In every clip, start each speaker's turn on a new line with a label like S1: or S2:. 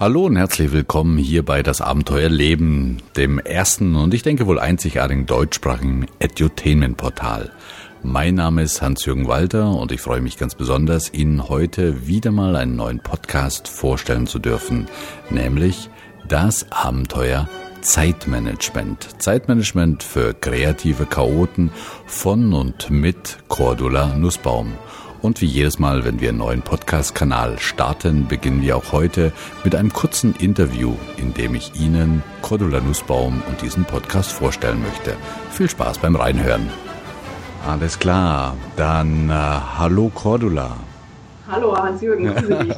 S1: Hallo und herzlich willkommen hier bei Das Abenteuer Leben, dem ersten und ich denke wohl einzigartigen deutschsprachigen Edutainment-Portal. Mein Name ist Hans-Jürgen Walter und ich freue mich ganz besonders, Ihnen heute wieder mal einen neuen Podcast vorstellen zu dürfen, nämlich Das Abenteuer Zeitmanagement. Zeitmanagement für kreative Chaoten von und mit Cordula Nussbaum. Und wie jedes Mal, wenn wir einen neuen Podcast-Kanal starten, beginnen wir auch heute mit einem kurzen Interview, in dem ich Ihnen Cordula Nussbaum und diesen Podcast vorstellen möchte. Viel Spaß beim Reinhören. Alles klar, dann äh, hallo Cordula.
S2: Hallo Hans-Jürgen,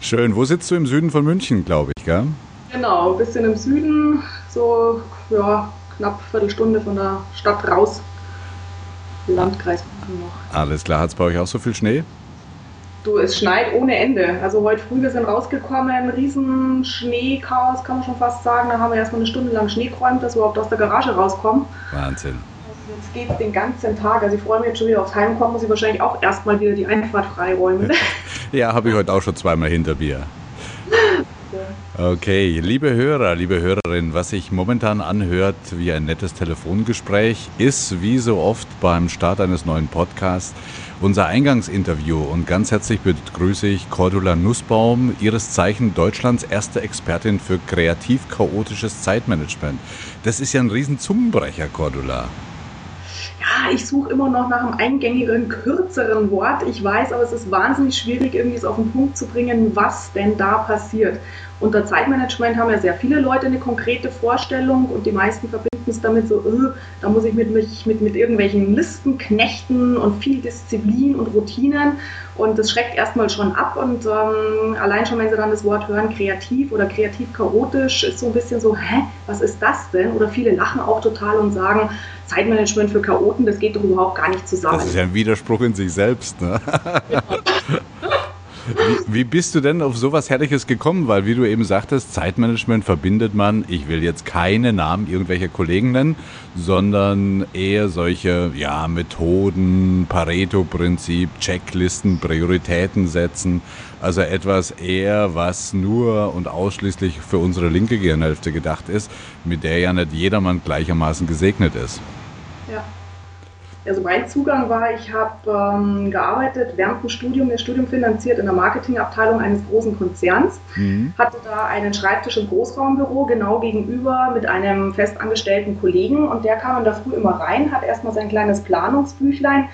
S1: Schön, wo sitzt du im Süden von München, glaube ich, gell?
S2: Genau, ein bisschen im Süden, so ja, knapp eine Viertelstunde von der Stadt raus. Landkreis
S1: noch. Alles klar, hat es bei euch auch so viel Schnee?
S2: Du, es schneit ohne Ende. Also heute früh, wir sind rausgekommen, riesen Schneechaos, kann man schon fast sagen. Da haben wir erstmal eine Stunde lang Schnee geräumt, dass wir überhaupt aus der Garage rauskommen.
S1: Wahnsinn.
S2: Also jetzt geht es den ganzen Tag. Also ich freue mich jetzt schon wieder aufs Heimkommen, muss ich wahrscheinlich auch erstmal wieder die Einfahrt freiräumen.
S1: ja, habe ich heute auch schon zweimal hinter mir. Okay, liebe Hörer, liebe Hörerin, was sich momentan anhört wie ein nettes Telefongespräch, ist wie so oft beim Start eines neuen Podcasts unser Eingangsinterview. Und ganz herzlich begrüße ich Cordula Nussbaum, ihres Zeichen Deutschlands erste Expertin für kreativ-chaotisches Zeitmanagement. Das ist ja ein Riesenzungenbrecher, Cordula
S2: ja, ich suche immer noch nach einem eingängigeren, kürzeren Wort. Ich weiß, aber es ist wahnsinnig schwierig, irgendwie es auf den Punkt zu bringen, was denn da passiert. Unter Zeitmanagement haben ja sehr viele Leute eine konkrete Vorstellung und die meisten verbinden es damit so, öh, da muss ich mit, mich, mit, mit irgendwelchen Listen knechten und viel Disziplin und Routinen und das schreckt erstmal schon ab und ähm, allein schon, wenn sie dann das Wort hören, kreativ oder kreativ chaotisch, ist so ein bisschen so, hä, was ist das denn? Oder viele lachen auch total und sagen, Zeitmanagement für Chaoten, das geht doch überhaupt gar nicht zusammen.
S1: Das ist ja ein Widerspruch in sich selbst, ne? Ja. Wie, wie, bist du denn auf sowas Herrliches gekommen? Weil, wie du eben sagtest, Zeitmanagement verbindet man, ich will jetzt keine Namen irgendwelcher Kollegen nennen, sondern eher solche ja, Methoden, Pareto-Prinzip, Checklisten, Prioritäten setzen. Also etwas eher, was nur und ausschließlich für unsere linke Gehirnhälfte gedacht ist, mit der ja nicht jedermann gleichermaßen gesegnet ist.
S2: Ja. Also mein Zugang war, ich habe ähm, gearbeitet während dem Studium, das Studium finanziert in der Marketingabteilung eines großen Konzerns, mhm. hatte da einen Schreibtisch im Großraumbüro genau gegenüber mit einem festangestellten Kollegen und der kam in der Früh immer rein, hat erstmal sein kleines Planungsbüchlein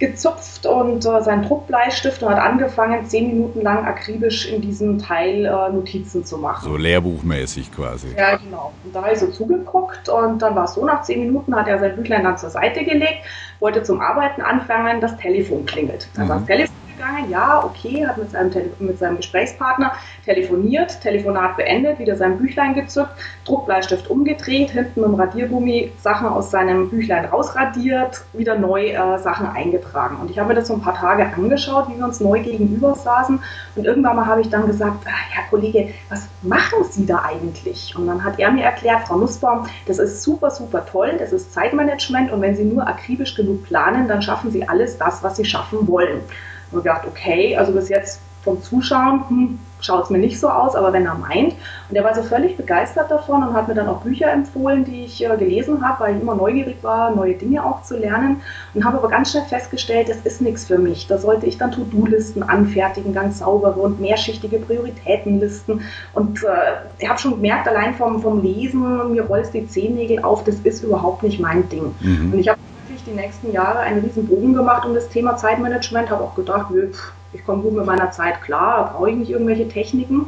S2: gezupft und äh, seinen Druckbleistift und hat angefangen, zehn Minuten lang akribisch in diesem Teil äh, Notizen zu machen.
S1: So lehrbuchmäßig quasi.
S2: Ja, genau. Und da habe ich so zugeguckt und dann war es so, nach zehn Minuten hat er sein Büchlein dann zur Seite gelegt, wollte zum Arbeiten anfangen, das Telefon klingelt. Dann mhm. das Telefon gegangen, ja, okay, hat mit seinem, mit seinem Gesprächspartner telefoniert, Telefonat beendet, wieder sein Büchlein gezückt, Druckbleistift umgedreht, hinten mit dem Radiergummi Sachen aus seinem Büchlein rausradiert, wieder neu äh, Sachen eingetragen. Und ich habe mir das so ein paar Tage angeschaut, wie wir uns neu gegenüber saßen. Und irgendwann mal habe ich dann gesagt, ah, Herr Kollege, was machen Sie da eigentlich? Und dann hat er mir erklärt, Frau Nussbaum, das ist super, super toll, das ist Zeitmanagement und wenn Sie nur akribisch genug planen, dann schaffen Sie alles das, was Sie schaffen wollen. Und gedacht, okay, also bis jetzt vom Zuschauen hm, schaut es mir nicht so aus, aber wenn er meint. Und er war so völlig begeistert davon und hat mir dann auch Bücher empfohlen, die ich äh, gelesen habe, weil ich immer neugierig war, neue Dinge auch zu lernen. Und habe aber ganz schnell festgestellt, das ist nichts für mich. Da sollte ich dann To-Do-Listen anfertigen, ganz saubere und mehrschichtige Prioritätenlisten. Und äh, ich habe schon gemerkt, allein vom, vom Lesen, mir rollst die Zehennägel auf, das ist überhaupt nicht mein Ding. Mhm. Und ich habe die nächsten Jahre einen riesen Bogen gemacht um das Thema Zeitmanagement, habe auch gedacht, ich komme gut mit meiner Zeit klar, brauche ich nicht irgendwelche Techniken.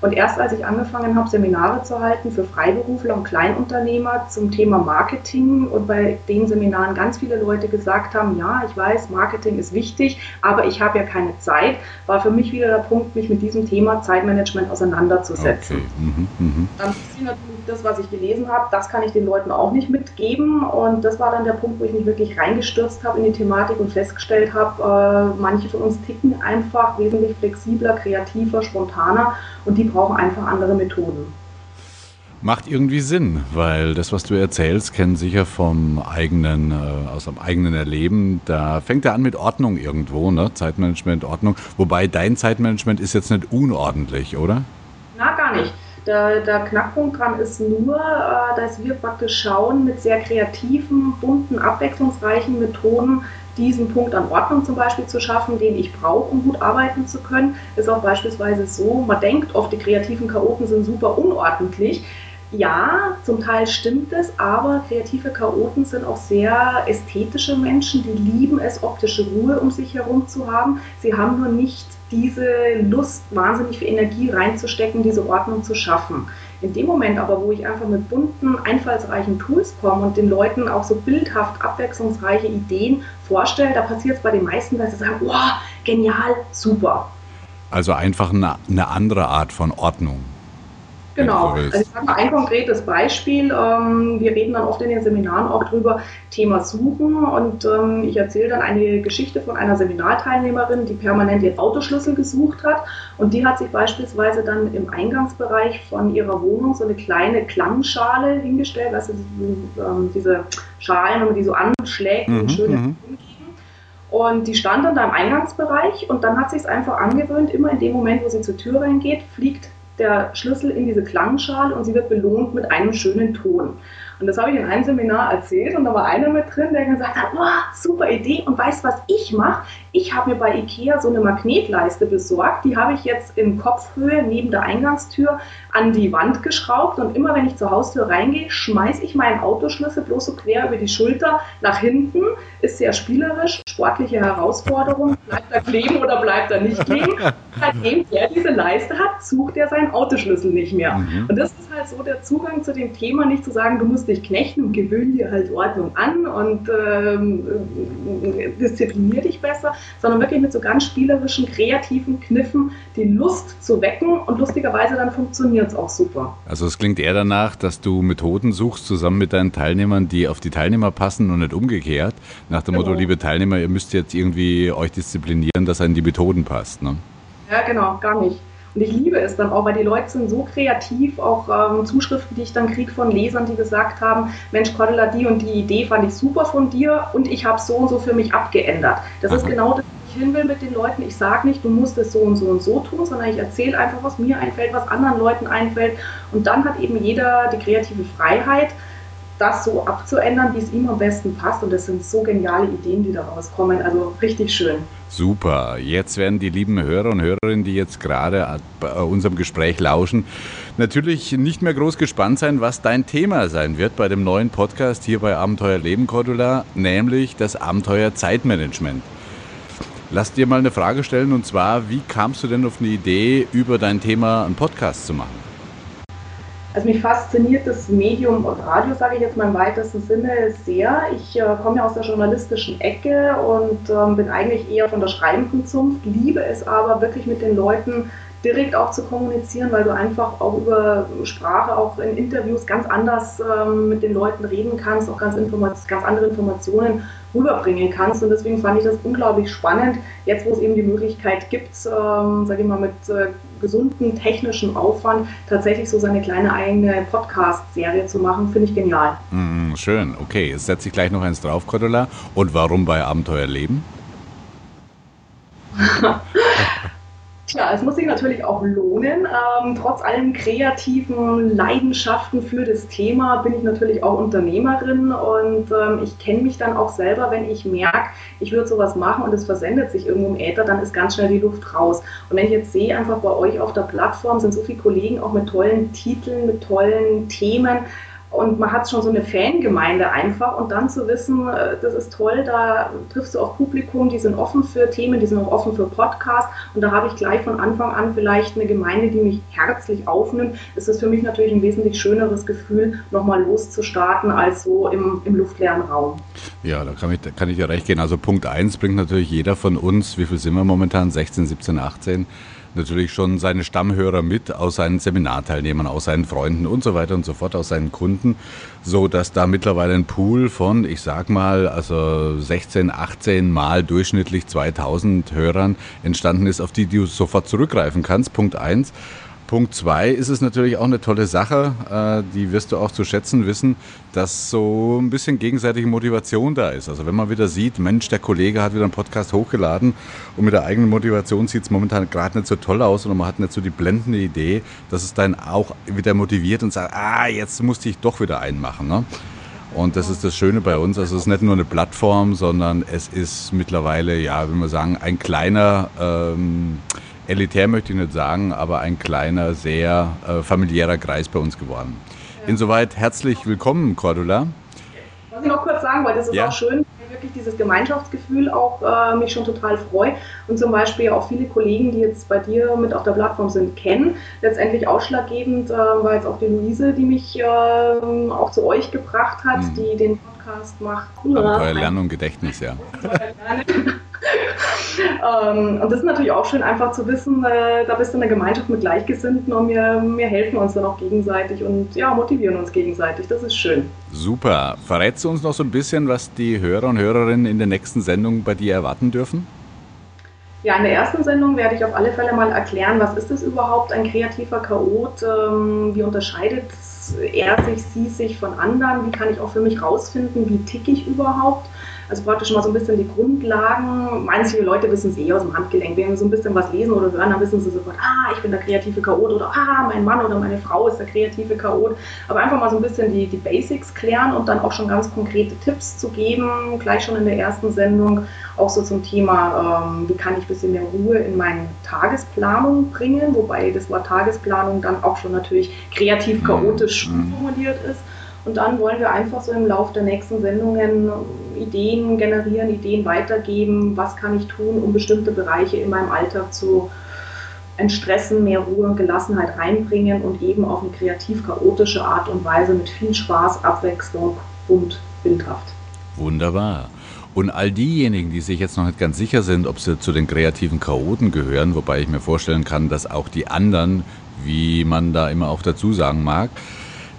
S2: Und erst als ich angefangen habe, Seminare zu halten für Freiberufler und Kleinunternehmer zum Thema Marketing und bei den Seminaren ganz viele Leute gesagt haben, ja, ich weiß, Marketing ist wichtig, aber ich habe ja keine Zeit, war für mich wieder der Punkt, mich mit diesem Thema Zeitmanagement auseinanderzusetzen. Okay. Mhm, mh. Dann ist natürlich das, was ich gelesen habe, das kann ich den Leuten auch nicht mitgeben. Und das war dann der Punkt, wo ich mich wirklich reingestürzt habe in die Thematik und festgestellt habe, äh, manche von uns ticken einfach wesentlich flexibler, kreativer, spontaner und die brauchen einfach andere Methoden.
S1: Macht irgendwie Sinn, weil das, was du erzählst, kennen sicher vom eigenen, äh, aus dem eigenen Erleben. Da fängt er an mit Ordnung irgendwo, ne? Zeitmanagement, Ordnung. Wobei dein Zeitmanagement ist jetzt nicht unordentlich, oder?
S2: Na, gar nicht. Der, der, Knackpunkt dran ist nur, äh, dass wir praktisch schauen, mit sehr kreativen, bunten, abwechslungsreichen Methoden diesen Punkt an Ordnung zum Beispiel zu schaffen, den ich brauche, um gut arbeiten zu können. Ist auch beispielsweise so, man denkt oft, die kreativen Chaoten sind super unordentlich. Ja, zum Teil stimmt es, aber kreative Chaoten sind auch sehr ästhetische Menschen, die lieben es, optische Ruhe um sich herum zu haben. Sie haben nur nicht diese Lust, wahnsinnig viel Energie reinzustecken, diese Ordnung zu schaffen. In dem Moment aber, wo ich einfach mit bunten, einfallsreichen Tools komme und den Leuten auch so bildhaft abwechslungsreiche Ideen vorstelle, da passiert es bei den meisten, dass sie sagen, wow, genial, super.
S1: Also einfach eine, eine andere Art von Ordnung.
S2: Genau. Also ich habe mal ein konkretes Beispiel. Ähm, wir reden dann oft in den Seminaren auch drüber, Thema Suchen. Und ähm, ich erzähle dann eine Geschichte von einer Seminarteilnehmerin, die permanent ihren Autoschlüssel gesucht hat. Und die hat sich beispielsweise dann im Eingangsbereich von ihrer Wohnung so eine kleine Klangschale hingestellt, also diese Schalen, wenn man die so anschlägt, mhm, schöne mhm. Und die stand dann da im Eingangsbereich und dann hat sie es einfach angewöhnt, immer in dem Moment, wo sie zur Tür reingeht, fliegt der Schlüssel in diese Klangschale und sie wird belohnt mit einem schönen Ton. Und das habe ich in einem Seminar erzählt und da war einer mit drin, der gesagt hat, oh, super Idee und weißt was ich mache? Ich habe mir bei Ikea so eine Magnetleiste besorgt, die habe ich jetzt in Kopfhöhe neben der Eingangstür an die Wand geschraubt und immer wenn ich zur Haustür reingehe, schmeiße ich meinen Autoschlüssel bloß so quer über die Schulter nach hinten. Ist sehr spielerisch, sportliche Herausforderung. Bleibt er kleben oder bleibt er nicht kleben? Seitdem er diese Leiste hat, sucht er seinen Autoschlüssel nicht mehr. Mhm. Und das ist halt so der Zugang zu dem Thema, nicht zu sagen, du musst dich knechten und gewöhn dir halt Ordnung an und ähm, disziplinier dich besser, sondern wirklich mit so ganz spielerischen, kreativen Kniffen die Lust zu wecken und lustigerweise dann funktioniert es auch super.
S1: Also es klingt eher danach, dass du Methoden suchst zusammen mit deinen Teilnehmern, die auf die Teilnehmer passen und nicht umgekehrt. Nach dem genau. Motto, liebe Teilnehmer, ihr müsst jetzt irgendwie euch disziplinieren, dass an die Methoden passt. Ne?
S2: Ja, genau, gar nicht. Und ich liebe es dann auch, weil die Leute sind so kreativ, auch ähm, Zuschriften, die ich dann kriege von Lesern, die gesagt haben, Mensch, Cordula, die und die Idee fand ich super von dir und ich habe so und so für mich abgeändert. Das Aha. ist genau das, was ich hin will mit den Leuten. Ich sage nicht, du musst es so und so und so tun, sondern ich erzähle einfach, was mir einfällt, was anderen Leuten einfällt. Und dann hat eben jeder die kreative Freiheit, das so abzuändern, wie es ihm am besten passt. Und das sind so geniale Ideen, die daraus kommen. Also richtig schön.
S1: Super. Jetzt werden die lieben Hörer und Hörerinnen, die jetzt gerade bei unserem Gespräch lauschen, natürlich nicht mehr groß gespannt sein, was dein Thema sein wird bei dem neuen Podcast hier bei Abenteuer Leben, Cordula, nämlich das Abenteuer Zeitmanagement. Lass dir mal eine Frage stellen und zwar, wie kamst du denn auf eine Idee, über dein Thema einen Podcast zu machen?
S2: Also mich fasziniert das Medium und Radio, sage ich jetzt mal im weitesten Sinne, sehr. Ich äh, komme ja aus der journalistischen Ecke und ähm, bin eigentlich eher von der schreibenden Zunft, liebe es aber wirklich mit den Leuten direkt auch zu kommunizieren, weil du einfach auch über Sprache, auch in Interviews ganz anders ähm, mit den Leuten reden kannst, auch ganz, ganz andere Informationen rüberbringen kannst. Und deswegen fand ich das unglaublich spannend, jetzt wo es eben die Möglichkeit gibt, ähm, sage ich mal, mit äh, gesunden technischen Aufwand tatsächlich so seine kleine eigene Podcast-Serie zu machen, finde ich genial.
S1: Mm, schön, okay. Jetzt setze ich gleich noch eins drauf, Cordula. Und warum bei Abenteuer Leben?
S2: Tja, es muss sich natürlich auch lohnen. Ähm, trotz allen kreativen Leidenschaften für das Thema bin ich natürlich auch Unternehmerin und ähm, ich kenne mich dann auch selber, wenn ich merke, ich würde sowas machen und es versendet sich irgendwo im Äther, dann ist ganz schnell die Luft raus. Und wenn ich jetzt sehe, einfach bei euch auf der Plattform sind so viele Kollegen auch mit tollen Titeln, mit tollen Themen, und man hat schon so eine Fangemeinde einfach und dann zu wissen, äh, das ist toll, da triffst du auf Publikum, die sind offen für Themen, die sind auch offen für Podcasts und da habe ich gleich von Anfang an vielleicht eine Gemeinde, die mich herzlich aufnimmt. Es ist für mich natürlich ein wesentlich schöneres Gefühl, nochmal loszustarten, als so im, im luftleeren Raum.
S1: Ja, da kann ich, da kann ich dir recht gehen. Also Punkt 1 bringt natürlich jeder von uns, wie viel sind wir momentan? 16, 17, 18? Natürlich schon seine Stammhörer mit aus seinen Seminarteilnehmern, aus seinen Freunden und so weiter und so fort, aus seinen Kunden, so dass da mittlerweile ein Pool von, ich sag mal, also 16, 18 mal durchschnittlich 2000 Hörern entstanden ist, auf die du sofort zurückgreifen kannst. Punkt eins. Punkt zwei ist es natürlich auch eine tolle Sache, äh, die wirst du auch zu schätzen wissen, dass so ein bisschen gegenseitige Motivation da ist. Also wenn man wieder sieht, Mensch, der Kollege hat wieder einen Podcast hochgeladen und mit der eigenen Motivation sieht es momentan gerade nicht so toll aus und man hat nicht so die blendende Idee, dass es dann auch wieder motiviert und sagt, ah, jetzt musste ich doch wieder einen machen. Ne? Und das ist das Schöne bei uns. Also es ist nicht nur eine Plattform, sondern es ist mittlerweile, ja, wie wir sagen, ein kleiner ähm, elitär möchte ich nicht sagen, aber ein kleiner, sehr äh, familiärer Kreis bei uns geworden. Ja. Insoweit herzlich willkommen, Cordula.
S2: Was ich noch kurz sagen wollte, das ist ja. auch schön, wirklich dieses Gemeinschaftsgefühl auch äh, mich schon total freut und zum Beispiel auch viele Kollegen, die jetzt bei dir mit auf der Plattform sind, kennen. Letztendlich ausschlaggebend äh, war jetzt auch die Luise, die mich äh, auch zu euch gebracht hat, mhm. die den Podcast macht.
S1: Abenteuer Lernen und Gedächtnis, ja.
S2: ähm, und das ist natürlich auch schön, einfach zu wissen, äh, da bist du in der Gemeinschaft mit Gleichgesinnten und wir, wir helfen uns dann auch gegenseitig und ja, motivieren uns gegenseitig. Das ist schön.
S1: Super. Verrätst du uns noch so ein bisschen, was die Hörer und Hörerinnen in der nächsten Sendung bei dir erwarten dürfen?
S2: Ja, in der ersten Sendung werde ich auf alle Fälle mal erklären, was ist es überhaupt, ein kreativer Chaot, ähm, wie unterscheidet er sich, sie sich von anderen, wie kann ich auch für mich rausfinden, wie ticke ich überhaupt also praktisch mal so ein bisschen die Grundlagen. Manche Leute wissen es eh aus dem Handgelenk. Wenn sie so ein bisschen was lesen oder hören, dann wissen sie sofort, ah, ich bin der kreative Chaot oder ah, mein Mann oder meine Frau ist der kreative Chaot. Aber einfach mal so ein bisschen die, die Basics klären und dann auch schon ganz konkrete Tipps zu geben, gleich schon in der ersten Sendung, auch so zum Thema, ähm, wie kann ich ein bisschen mehr Ruhe in meine Tagesplanung bringen, wobei das Wort Tagesplanung dann auch schon natürlich kreativ chaotisch mhm. formuliert ist. Und dann wollen wir einfach so im Laufe der nächsten Sendungen Ideen generieren, Ideen weitergeben, was kann ich tun, um bestimmte Bereiche in meinem Alltag zu entstressen, mehr Ruhe und Gelassenheit reinbringen und eben auf eine kreativ-chaotische Art und Weise mit viel Spaß, Abwechslung und bildhaft.
S1: Wunderbar. Und all diejenigen, die sich jetzt noch nicht ganz sicher sind, ob sie zu den kreativen Chaoten gehören, wobei ich mir vorstellen kann, dass auch die anderen, wie man da immer auch dazu sagen mag,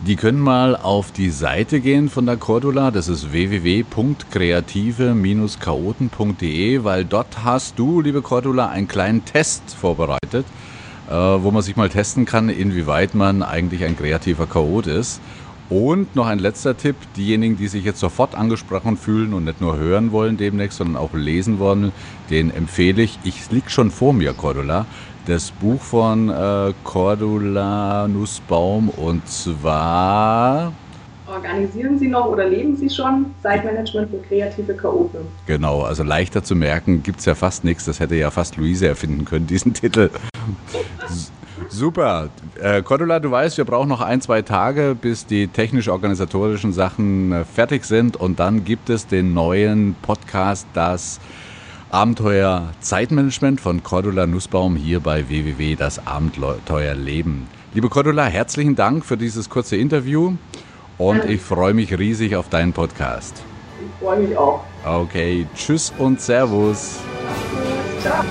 S1: die können mal auf die Seite gehen von der Cordula, das ist www.kreative-chaoten.de, weil dort hast du, liebe Cordula, einen kleinen Test vorbereitet, äh, wo man sich mal testen kann, inwieweit man eigentlich ein kreativer Chaot ist. Und noch ein letzter Tipp, diejenigen, die sich jetzt sofort angesprochen fühlen und nicht nur hören wollen demnächst, sondern auch lesen wollen, den empfehle ich. Ich liege schon vor mir, Cordula das Buch von äh, Cordula Nussbaum und zwar
S2: Organisieren Sie noch oder leben Sie schon? Zeitmanagement für kreative Chaoten.
S1: Genau, also leichter zu merken gibt es ja fast nichts. Das hätte ja fast Luise erfinden können, diesen Titel. Super. Äh, Cordula, du weißt, wir brauchen noch ein, zwei Tage, bis die technisch-organisatorischen Sachen äh, fertig sind. Und dann gibt es den neuen Podcast, das Abenteuer Zeitmanagement von Cordula Nussbaum hier bei www. Das Abenteuer Leben. Liebe Cordula, herzlichen Dank für dieses kurze Interview und ich freue mich riesig auf deinen Podcast.
S2: Ich freue mich auch.
S1: Okay, tschüss und Servus.
S2: Ciao.